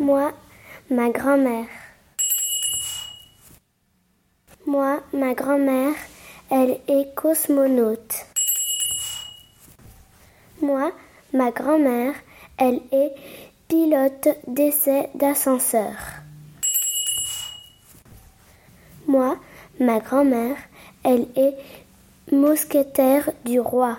Moi, ma grand-mère. Moi, ma grand-mère, elle est cosmonaute. Moi, ma grand-mère, elle est pilote d'essai d'ascenseur. Moi, ma grand-mère, elle est mousquetaire du roi.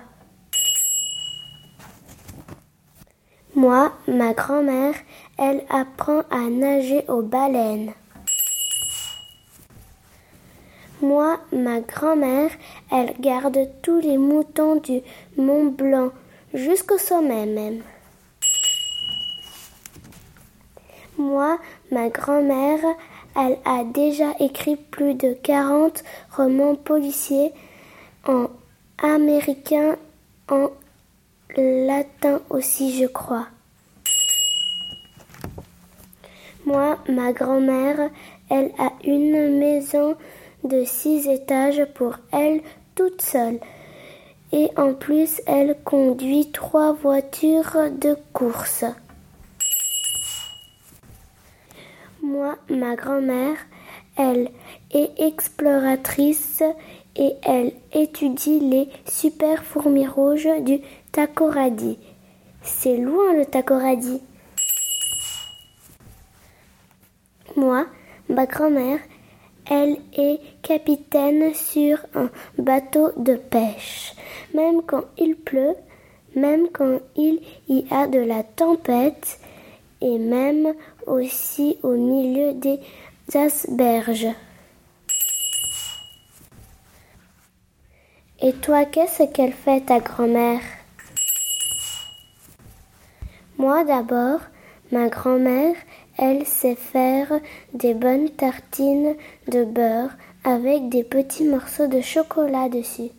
Moi, ma grand-mère, elle apprend à nager aux baleines. Moi, ma grand-mère, elle garde tous les moutons du Mont Blanc jusqu'au sommet même. Moi, ma grand-mère, elle a déjà écrit plus de 40 romans policiers en américain, en latin aussi, je crois. Moi, ma grand-mère, elle a une maison de six étages pour elle toute seule. Et en plus, elle conduit trois voitures de course. Moi, ma grand-mère, elle est exploratrice et elle étudie les super fourmis rouges du Takoradi. C'est loin le Takoradi. Moi, ma grand-mère, elle est capitaine sur un bateau de pêche. Même quand il pleut, même quand il y a de la tempête et même aussi au milieu des asperges. Et toi, qu'est-ce qu'elle fait ta grand-mère? Moi d'abord, ma grand-mère, elle sait faire des bonnes tartines de beurre avec des petits morceaux de chocolat dessus.